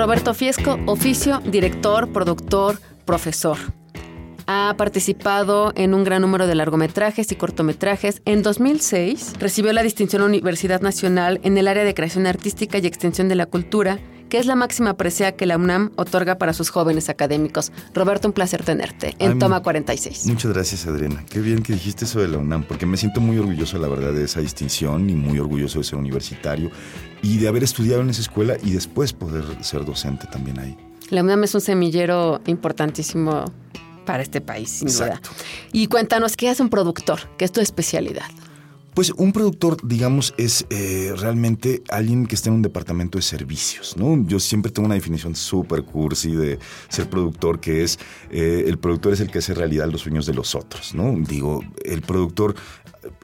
Roberto Fiesco, oficio, director, productor, profesor. Ha participado en un gran número de largometrajes y cortometrajes. En 2006 recibió la distinción Universidad Nacional en el área de creación artística y extensión de la cultura que es la máxima presea que la UNAM otorga para sus jóvenes académicos. Roberto, un placer tenerte en Toma 46. Muchas gracias, Adriana. Qué bien que dijiste eso de la UNAM, porque me siento muy orgulloso, la verdad, de esa distinción y muy orgulloso de ser universitario y de haber estudiado en esa escuela y después poder ser docente también ahí. La UNAM es un semillero importantísimo para este país, sin Exacto. duda. Y cuéntanos, ¿qué hace un productor? ¿Qué es tu especialidad? Pues un productor, digamos, es eh, realmente alguien que está en un departamento de servicios, ¿no? Yo siempre tengo una definición súper cursi de ser productor, que es eh, el productor es el que hace realidad los sueños de los otros, ¿no? Digo, el productor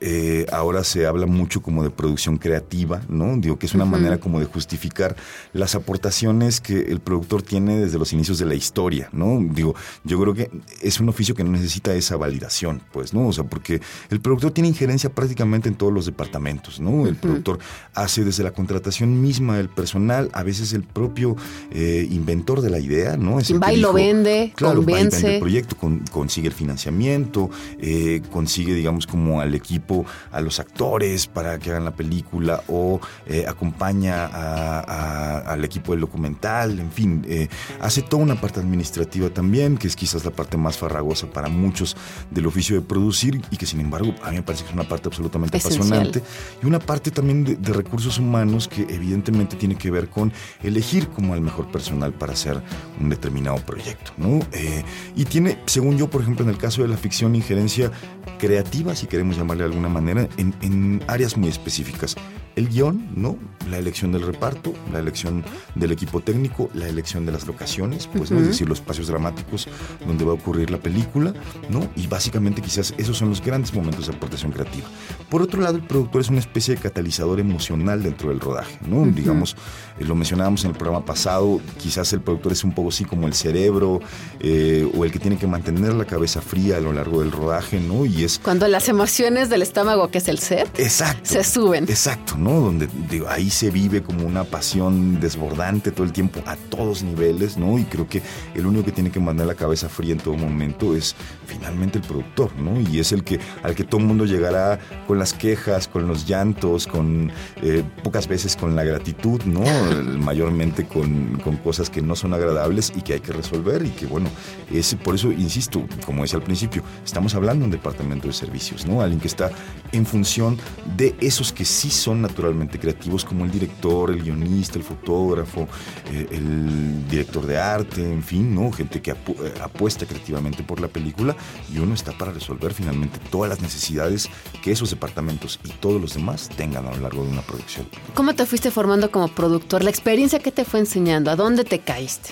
eh, ahora se habla mucho como de producción creativa, ¿no? Digo que es una manera como de justificar las aportaciones que el productor tiene desde los inicios de la historia, ¿no? Digo, yo creo que es un oficio que no necesita esa validación, pues, ¿no? O sea, porque el productor tiene injerencia prácticamente en todos los departamentos, ¿no? El productor hace desde la contratación misma del personal, a veces el propio eh, inventor de la idea, ¿no? Es el Va y lo vende, claro, va y vende convence. el proyecto, con- consigue el financiamiento, eh, consigue, digamos, como al equipo, a los actores para que hagan la película o eh, acompaña a- a- al equipo del documental, en fin, eh, hace toda una parte administrativa también, que es quizás la parte más farragosa para muchos del oficio de producir y que sin embargo a mí me parece que es una parte absolutamente Esencial. apasionante y una parte también de, de recursos humanos que evidentemente tiene que ver con elegir como al mejor personal para hacer un determinado proyecto, ¿no? Eh, y tiene, según yo, por ejemplo, en el caso de la ficción, injerencia creativa, si queremos de alguna manera, en, en áreas muy específicas. El guion, ¿no? La elección del reparto, la elección del equipo técnico, la elección de las locaciones, pues, ¿no? Es decir, los espacios dramáticos donde va a ocurrir la película, ¿no? Y básicamente quizás esos son los grandes momentos de aportación creativa. Por otro lado, el productor es una especie de catalizador emocional dentro del rodaje, ¿no? Digamos, eh, lo mencionábamos en el programa pasado, quizás el productor es un poco así como el cerebro eh, o el que tiene que mantener la cabeza fría a lo largo del rodaje, ¿no? Y es Cuando las emociones del estómago, que es el set, Exacto. se suben. Exacto, ¿no? Donde digo, ahí se vive como una pasión desbordante todo el tiempo a todos niveles, ¿no? Y creo que el único que tiene que mandar la cabeza fría en todo momento es finalmente el productor, ¿no? Y es el que al que todo el mundo llegará con las quejas, con los llantos, con eh, pocas veces con la gratitud, ¿no? Mayormente con, con cosas que no son agradables y que hay que resolver y que bueno, es por eso insisto, como decía al principio, estamos hablando de un departamento de servicios, ¿no? Alguien que está en función de esos que sí son naturalmente creativos, como el director, el guionista, el fotógrafo, eh, el director de arte, en fin, ¿no? Gente que apu- eh, apuesta creativamente por la película y uno está para resolver finalmente todas las necesidades que esos departamentos y todos los demás tengan a lo largo de una producción. ¿Cómo te fuiste formando como productor? ¿La experiencia que te fue enseñando? ¿A dónde te caíste?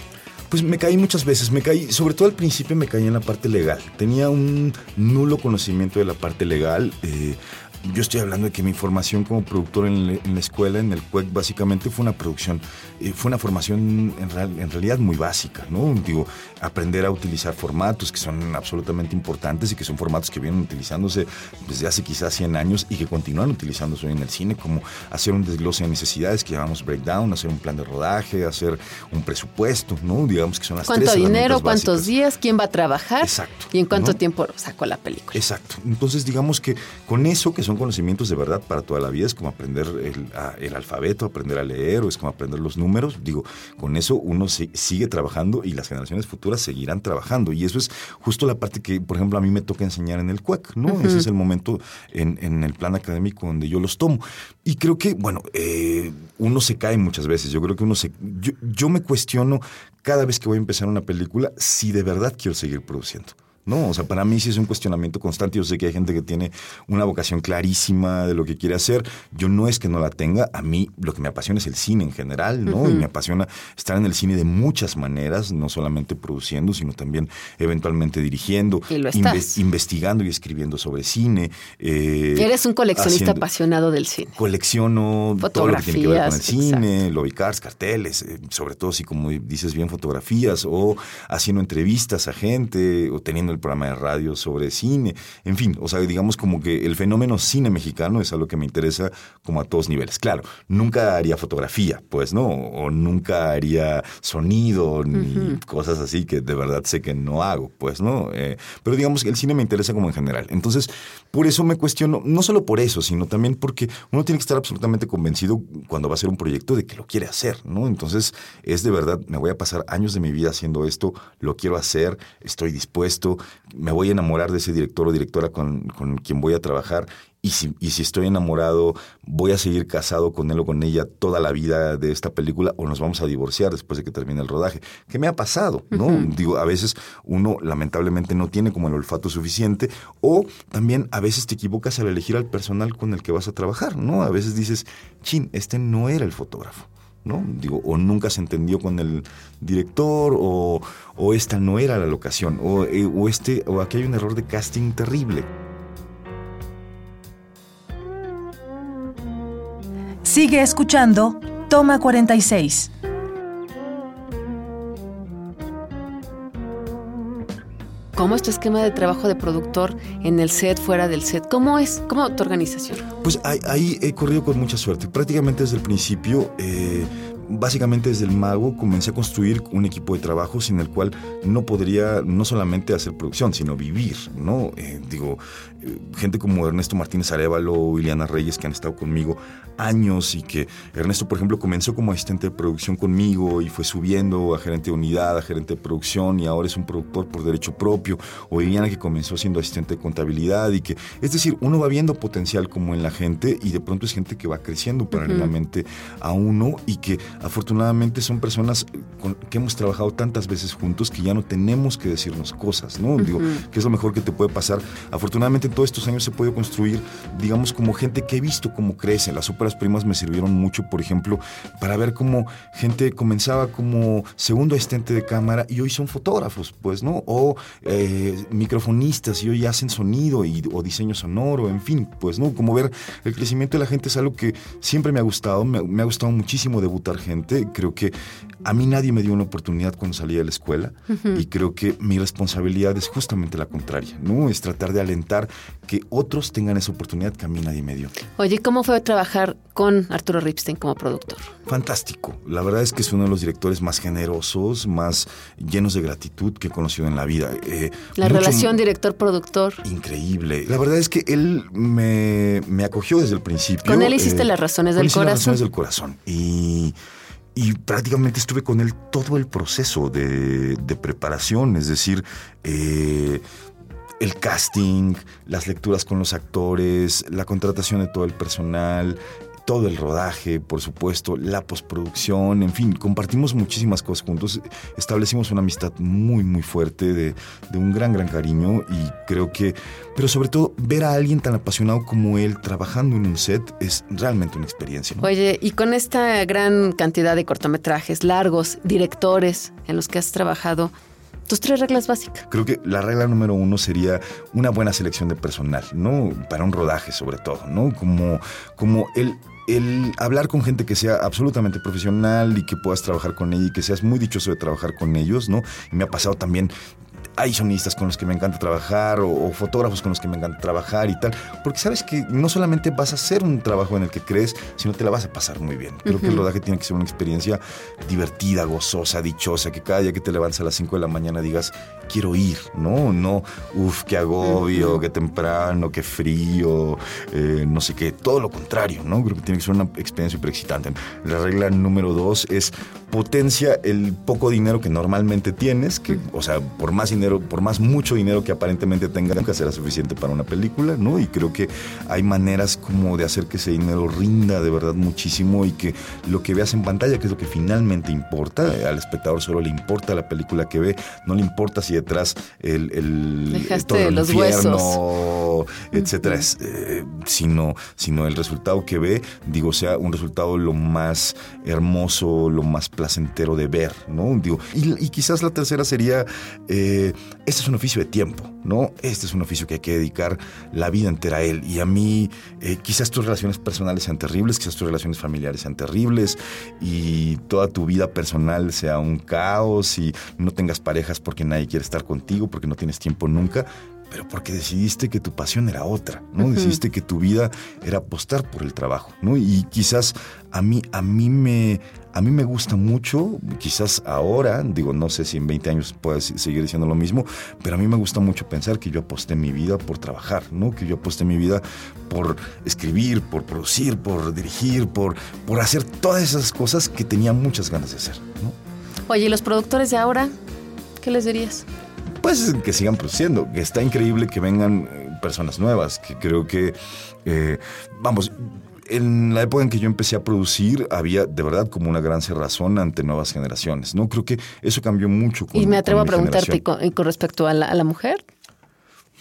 Pues me caí muchas veces, me caí, sobre todo al principio me caí en la parte legal. Tenía un nulo conocimiento de la parte legal. eh, yo estoy hablando de que mi formación como productor en, la- en la escuela, en el CUEC, básicamente fue una producción, eh, fue una formación en, real- en realidad muy básica, ¿no? Digo, aprender a utilizar formatos que son absolutamente importantes y que son formatos que vienen utilizándose desde hace quizás 100 años y que continúan utilizándose hoy en el cine, como hacer un desglose de necesidades que llamamos breakdown, hacer un plan de rodaje, hacer un presupuesto, ¿no? Digamos que son las ¿Cuánto tres dinero? ¿Cuántos básicas. días? ¿Quién va a trabajar? Exacto, ¿Y en cuánto ¿no? tiempo sacó la película? Exacto. Entonces, digamos que con eso, que son son conocimientos de verdad para toda la vida, es como aprender el, el alfabeto, aprender a leer o es como aprender los números. Digo, con eso uno se, sigue trabajando y las generaciones futuras seguirán trabajando. Y eso es justo la parte que, por ejemplo, a mí me toca enseñar en el CUEC, ¿no? Ese es el momento en, en, el plan académico donde yo los tomo. Y creo que, bueno, eh, uno se cae muchas veces. Yo creo que uno se... Yo, yo me cuestiono cada vez que voy a empezar una película si de verdad quiero seguir produciendo. No, o sea, para mí sí es un cuestionamiento constante. Yo sé que hay gente que tiene una vocación clarísima de lo que quiere hacer. Yo no es que no la tenga. A mí lo que me apasiona es el cine en general, ¿no? Y me apasiona estar en el cine de muchas maneras, no solamente produciendo, sino también eventualmente dirigiendo, investigando y escribiendo sobre cine. Eh, Eres un coleccionista apasionado del cine. Colecciono todo lo que tiene que ver con el cine, lobby cards, carteles, eh, sobre todo si como dices bien fotografías o haciendo entrevistas a gente o teniendo el programa de radio sobre cine, en fin, o sea, digamos como que el fenómeno cine mexicano es algo que me interesa como a todos niveles. Claro, nunca haría fotografía, pues, ¿no? O nunca haría sonido ni cosas así que de verdad sé que no hago, pues, ¿no? Eh, pero digamos que el cine me interesa como en general. Entonces, por eso me cuestiono, no solo por eso, sino también porque uno tiene que estar absolutamente convencido cuando va a hacer un proyecto de que lo quiere hacer, ¿no? Entonces, es de verdad, me voy a pasar años de mi vida haciendo esto, lo quiero hacer, estoy dispuesto, me voy a enamorar de ese director o directora con, con quien voy a trabajar y si, y si, estoy enamorado, voy a seguir casado con él o con ella toda la vida de esta película o nos vamos a divorciar después de que termine el rodaje. ¿Qué me ha pasado? ¿no? Digo, a veces uno lamentablemente no tiene como el olfato suficiente o también a veces te equivocas al elegir al personal con el que vas a trabajar, ¿no? A veces dices, chin, este no era el fotógrafo. ¿No? O nunca se entendió con el director, o, esta no era la locación, o, eh, o, este, o aquí hay un error de casting terrible. Sigue escuchando Toma 46. ¿Cómo es tu esquema de trabajo de productor en el set, fuera del set? ¿Cómo es? ¿Cómo tu organización? Pues ahí, he corrido con mucha suerte. Prácticamente desde el principio eh, básicamente desde el mago comencé a construir un equipo de trabajo sin el cual no podría no solamente hacer producción, sino vivir, ¿no? Eh, digo, eh, gente como Ernesto Martínez Arevalo, Iliana Reyes, que han estado conmigo años y que Ernesto, por ejemplo, comenzó como asistente de producción conmigo y fue subiendo a gerente de unidad, a gerente de producción y ahora es un productor por derecho propio, o Iliana que comenzó siendo asistente de contabilidad y que, es decir, uno va viendo potencial como en la gente y de pronto es gente que va creciendo paralelamente a uno y que afortunadamente son personas con, que hemos trabajado tantas veces juntos que ya no tenemos que decirnos cosas, ¿no? Digo, que es lo mejor que te puede pasar. Afortunadamente en todos estos años se puede construir, digamos, como gente que he visto cómo crece. Las óperas primas me sirvieron mucho, por ejemplo, para ver cómo gente comenzaba como segundo asistente de cámara y hoy son fotógrafos, pues, ¿no? O eh, microfonistas y hoy hacen sonido y, o diseño sonoro, en fin, pues, ¿no? Como ver el crecimiento de la gente es algo que siempre me ha gustado, me, me ha gustado muchísimo debutar gente. Creo que a mí nadie me dio una oportunidad cuando salí de la escuela y creo que mi responsabilidad es justamente la contraria, ¿no? Es tratar de alentar que otros tengan esa oportunidad que a mí nadie me dio. Oye, ¿cómo fue trabajar con Arturo Ripstein como productor? Fantástico. La verdad es que es uno de los directores más generosos, más llenos de gratitud que he conocido en la vida. Eh, la relación director-productor. Increíble. La verdad es que él me, acogió desde el principio. Con él hiciste eh, las razones del corazón. Las razones del corazón. Y y prácticamente estuve con él todo el proceso de, preparación, es decir, eh, el casting, las lecturas con los actores, la contratación de todo el personal, todo el rodaje, por supuesto, la postproducción, en fin, compartimos muchísimas cosas juntos, establecimos una amistad muy, muy fuerte, de, un gran, gran cariño y creo que, pero sobre todo, ver a alguien tan apasionado como él trabajando en un set es realmente una experiencia. Oye, y con esta gran cantidad de cortometrajes largos, directores en los que has trabajado, tus tres reglas básicas. Creo que la regla número uno sería una buena selección de personal, ¿no? Para un rodaje sobre todo, ¿no? Como, como el el hablar con gente que sea absolutamente profesional y que puedas trabajar con ella y que seas muy dichoso de trabajar con ellos, ¿no? Y me ha pasado también hay sonistas con los que me encanta trabajar o, o, fotógrafos con los que me encanta trabajar y tal, porque sabes que no solamente vas a hacer un trabajo en el que crees, sino te la vas a pasar muy bien. Creo que el rodaje tiene que ser una experiencia divertida, gozosa, dichosa, que cada día que te levantes a las 5 de la mañana digas, quiero ir, ¿no? No, uff, qué agobio, qué temprano, qué frío, eh, no sé qué, todo lo contrario, ¿no? Creo que tiene que ser una experiencia súper excitante. La regla número dos es potencia el poco dinero que normalmente tienes, que, o sea, por más dinero, por más mucho dinero que aparentemente tengas, nunca será suficiente para una película, ¿no? Y creo que hay maneras como de hacer que ese dinero rinda de verdad muchísimo y que lo que veas en pantalla, que es lo que finalmente importa, al espectador solo le importa la película que ve, no le importa si detrás el, el todo el los infierno, huesos. etcétera, eh, sino, sino el resultado que ve, digo, sea un resultado lo más hermoso, lo más placentero de ver, ¿no? Digo, y, quizás la tercera sería, eh, este es un oficio de tiempo, ¿no? Este es un oficio que hay que dedicar la vida entera a él. Y a mí, eh, quizás tus relaciones personales sean terribles, quizás tus relaciones familiares sean terribles y toda tu vida personal sea un caos y no tengas parejas porque nadie quiere estar contigo, porque no tienes tiempo nunca pero porque decidiste que tu pasión era otra, ¿no? Decidiste que tu vida era apostar por el trabajo, ¿no? Y quizás a mí, a mí me, a mí me gusta mucho, quizás ahora, digo, no sé si en 20 años pueda seguir diciendo lo mismo, pero a mí me gusta mucho pensar que yo aposté mi vida por trabajar, ¿no? Que yo aposté mi vida por escribir, por producir, por dirigir, por, por hacer todas esas cosas que tenía muchas ganas de hacer, ¿no? Oye, ¿y los productores de ahora? ¿Qué les dirías? pues que sigan produciendo, que está increíble que vengan eh, personas nuevas, que creo que, eh, vamos, en la época en que yo empecé a producir había de verdad como una gran cerrazón ante nuevas generaciones, ¿no? Creo que eso cambió mucho. Con, y me atrevo a preguntarte con, con, respecto a la, a la mujer.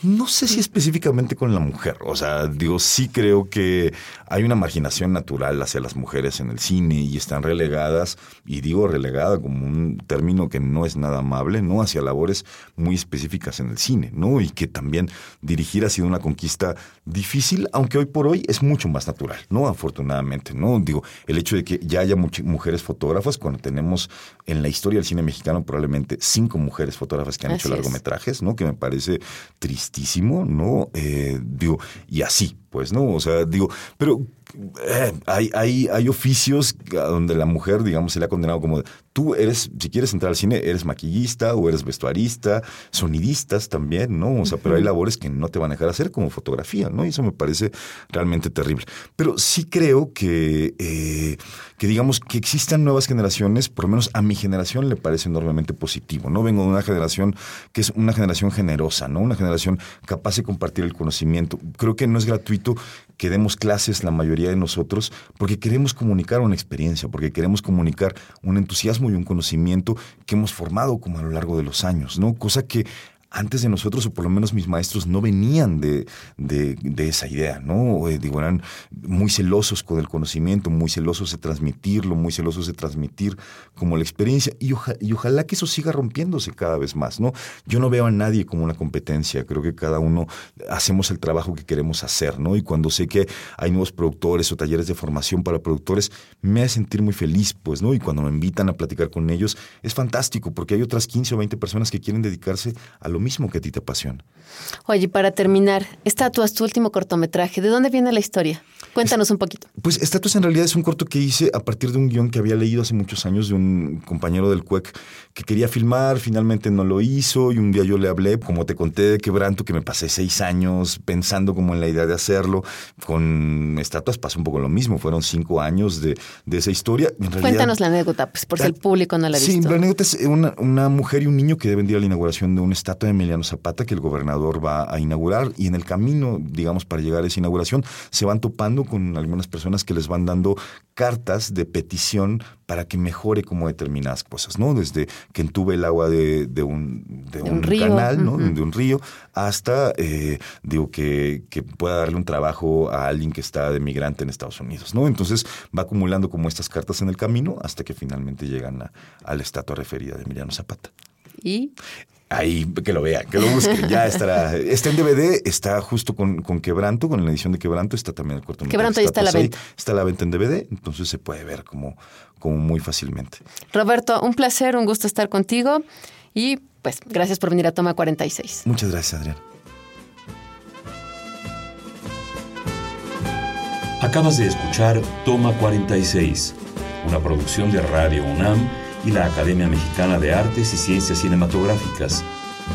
No sé si específicamente con la mujer. O sea, digo, sí creo que hay una marginación natural hacia las mujeres en el cine y están relegadas, y digo relegada como un término que no es nada amable, ¿no? Hacia labores muy específicas en el cine, ¿no? Y que también dirigir ha sido una conquista difícil, aunque hoy por hoy es mucho más natural, ¿no? Afortunadamente, ¿no? Digo, el hecho de que ya haya mujeres fotógrafas, cuando tenemos en la historia del cine mexicano probablemente cinco mujeres fotógrafas que han hecho largometrajes, ¿no? Que me parece triste ¿no? Eh, digo, y así, pues, ¿no? O sea, digo, pero eh, hay, hay, hay oficios donde la mujer, digamos, se le ha condenado como tú eres, si quieres entrar al cine, eres maquillista o eres vestuarista, sonidistas también, ¿no? O sea, pero hay labores que no te van a dejar hacer como fotografía, ¿no? Y eso me parece realmente terrible. Pero sí creo que, eh, que digamos, que existan nuevas generaciones, por lo menos a mi generación le parece enormemente positivo, ¿no? Vengo de una generación que es una generación generosa, ¿no? Una generación capaz de compartir el conocimiento. Creo que no es gratuito que demos clases la mayoría de nosotros porque queremos comunicar una experiencia, porque queremos comunicar un entusiasmo y un conocimiento que hemos formado como a lo largo de los años, ¿no? Cosa que antes de nosotros, o por lo menos mis maestros, no venían de, de, esa idea, ¿no? Eh, digo, eran muy celosos con el conocimiento, muy celosos de transmitirlo, muy celosos de transmitir como la experiencia, y, ojalá que eso siga rompiéndose cada vez más, ¿no? Yo no veo a nadie como una competencia, creo que cada uno hacemos el trabajo que queremos hacer, ¿no? Y cuando sé que hay nuevos productores o talleres de formación para productores, me hace sentir muy feliz, pues, ¿no? Y cuando me invitan a platicar con ellos, es fantástico, porque hay otras 15 o 20 personas que quieren dedicarse a lo mismo que a ti te apasiona. Oye, para terminar, Estatuas, tu último cortometraje, ¿de dónde viene la historia? Cuéntanos un poquito. Pues Estatuas en realidad es un corto que hice a partir de un guion que había leído hace muchos años de un compañero del CUEC que quería filmar, finalmente no lo hizo y un día yo le hablé, como te conté de Quebranto, que me pasé seis años pensando como en la idea de hacerlo. Con Estatuas pasó un poco lo mismo, fueron cinco años de, esa historia. Cuéntanos la anécdota, pues por si el público no la ha visto. Sí, la anécdota es una, una mujer y un niño que deben ir a la inauguración de una estatua de Emiliano Zapata que el gobernador va a inaugurar y en el camino, digamos, para llegar a esa inauguración, se van topando con algunas personas que les van dando cartas de petición para que mejore como determinadas cosas, ¿no? Desde que entube el agua de, un, de, un, canal, ¿no? De un río, hasta, eh, digo, que, que, pueda darle un trabajo a alguien que está de migrante en Estados Unidos, ¿no? Entonces va acumulando como estas cartas en el camino hasta que finalmente llegan a, a la estatua referida de Emiliano Zapata. ¿Y? Ahí, que lo vean, que lo busquen. Ya estará. Está en DVD, está justo con, con Quebranto, con la edición de Quebranto, está también el cortometraje. Quebranto ya está a la venta. Está a la venta en DVD, entonces se puede ver como, como muy fácilmente. Roberto, un placer, un gusto estar contigo y pues gracias por venir a Toma 46. Muchas gracias, Adrián. Acabas de escuchar Toma 46, una producción de Radio UNAM y la Academia Mexicana de Artes y Ciencias Cinematográficas.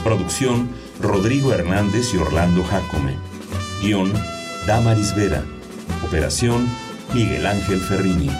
Producción Rodrigo Hernández y Orlando Jacome. Guión Damaris Vera. Operación Miguel Ángel Ferrini.